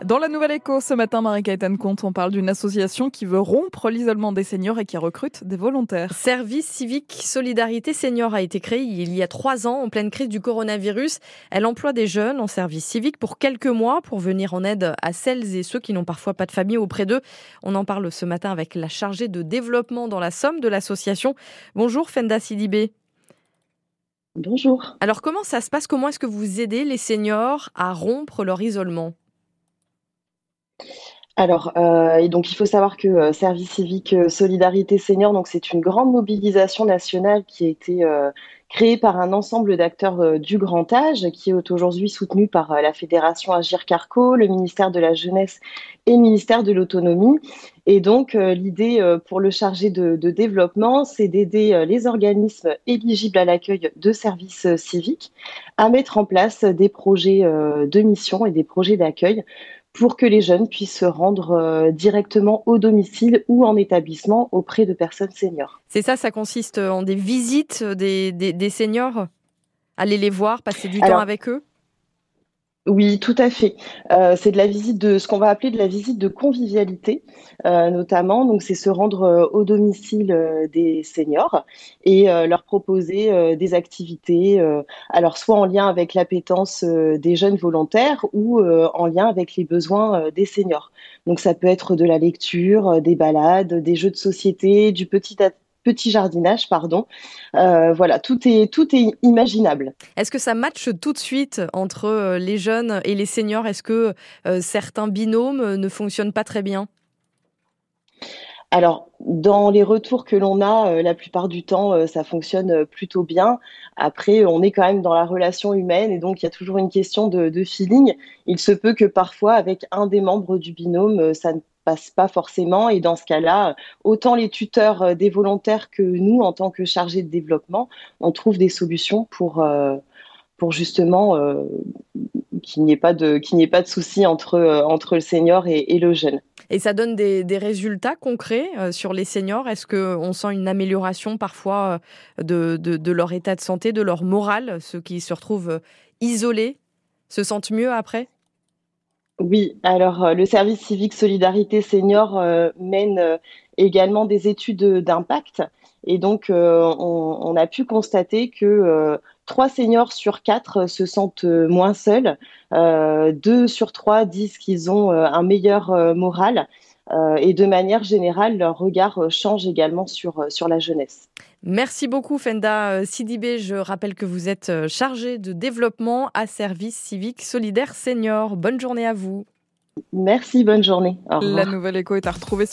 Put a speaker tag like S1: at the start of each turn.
S1: Dans la Nouvelle Écho, ce matin, Marie-Caëtane Comte, on parle d'une association qui veut rompre l'isolement des seniors et qui recrute des volontaires.
S2: Service civique Solidarité Senior a été créé il y a trois ans en pleine crise du coronavirus. Elle emploie des jeunes en service civique pour quelques mois pour venir en aide à celles et ceux qui n'ont parfois pas de famille auprès d'eux. On en parle ce matin avec la chargée de développement dans la Somme de l'association. Bonjour Fenda Sidibé.
S3: Bonjour.
S2: Alors comment ça se passe? Comment est-ce que vous aidez les seniors à rompre leur isolement?
S3: Alors, euh, il faut savoir que euh, Service civique euh, Solidarité Senior, c'est une grande mobilisation nationale qui a été créée par un ensemble d'acteurs du grand âge, qui est aujourd'hui soutenu par la Fédération Agir Carco, le ministère de la Jeunesse et le ministère de l'Autonomie. Et donc l'idée pour le chargé de développement, c'est d'aider les organismes éligibles à l'accueil de services civiques à mettre en place des projets de mission et des projets d'accueil pour que les jeunes puissent se rendre euh, directement au domicile ou en établissement auprès de personnes seniors.
S2: C'est ça, ça consiste en des visites des, des, seniors? Aller les voir, passer du temps avec eux?
S3: Oui, tout à fait. Euh, c'est de la visite de ce qu'on va appeler de la visite de convivialité, euh, notamment. Donc, c'est se rendre euh, au domicile des seniors et leur proposer des activités, alors soit en lien avec l'appétence des jeunes volontaires ou en lien avec les besoins des seniors. Donc, ça peut être de la lecture, des balades, des jeux de société, du petit petit jardinage, pardon. Euh, voilà, tout est, tout est imaginable.
S2: Est-ce que ça matche tout de suite entre euh, les jeunes et les seniors? Est-ce que euh, certains binômes ne fonctionnent pas très bien?
S3: Alors, dans les retours que l'on a, la plupart du temps, ça fonctionne plutôt bien. Après, on est quand même dans la relation humaine et donc il y a toujours une question de, de feeling. Il se peut que parfois, avec un des membres du binôme, ça ne passe pas forcément. Et dans ce cas-là, autant les tuteurs euh, des volontaires que nous, en tant que chargés de développement, on trouve des solutions pour, euh, pour justement euh, qu'il n'y ait pas de qu'il de entre entre le senior et, le jeune.
S2: Et ça donne des, des résultats concrets sur les seniors? Est-ce que on sent une amélioration parfois de, de, de, leur état de santé, de leur morale, ceux qui se retrouvent isolés se sentent mieux après?
S3: Oui, alors euh, le service civique Solidarité Senior euh, mène euh, également des études d'impact. Et donc on, a pu constater que trois seniors sur quatre se sentent moins seuls, deux sur trois disent qu'ils ont un meilleur moral et de manière générale leur regard change également sur, sur la jeunesse.
S2: Merci beaucoup Fenda Sidibé. Je rappelle que vous êtes chargé de développement à service civique solidaire senior. Bonne journée à vous.
S3: Merci, bonne journée.
S1: La nouvelle écho est à retrouver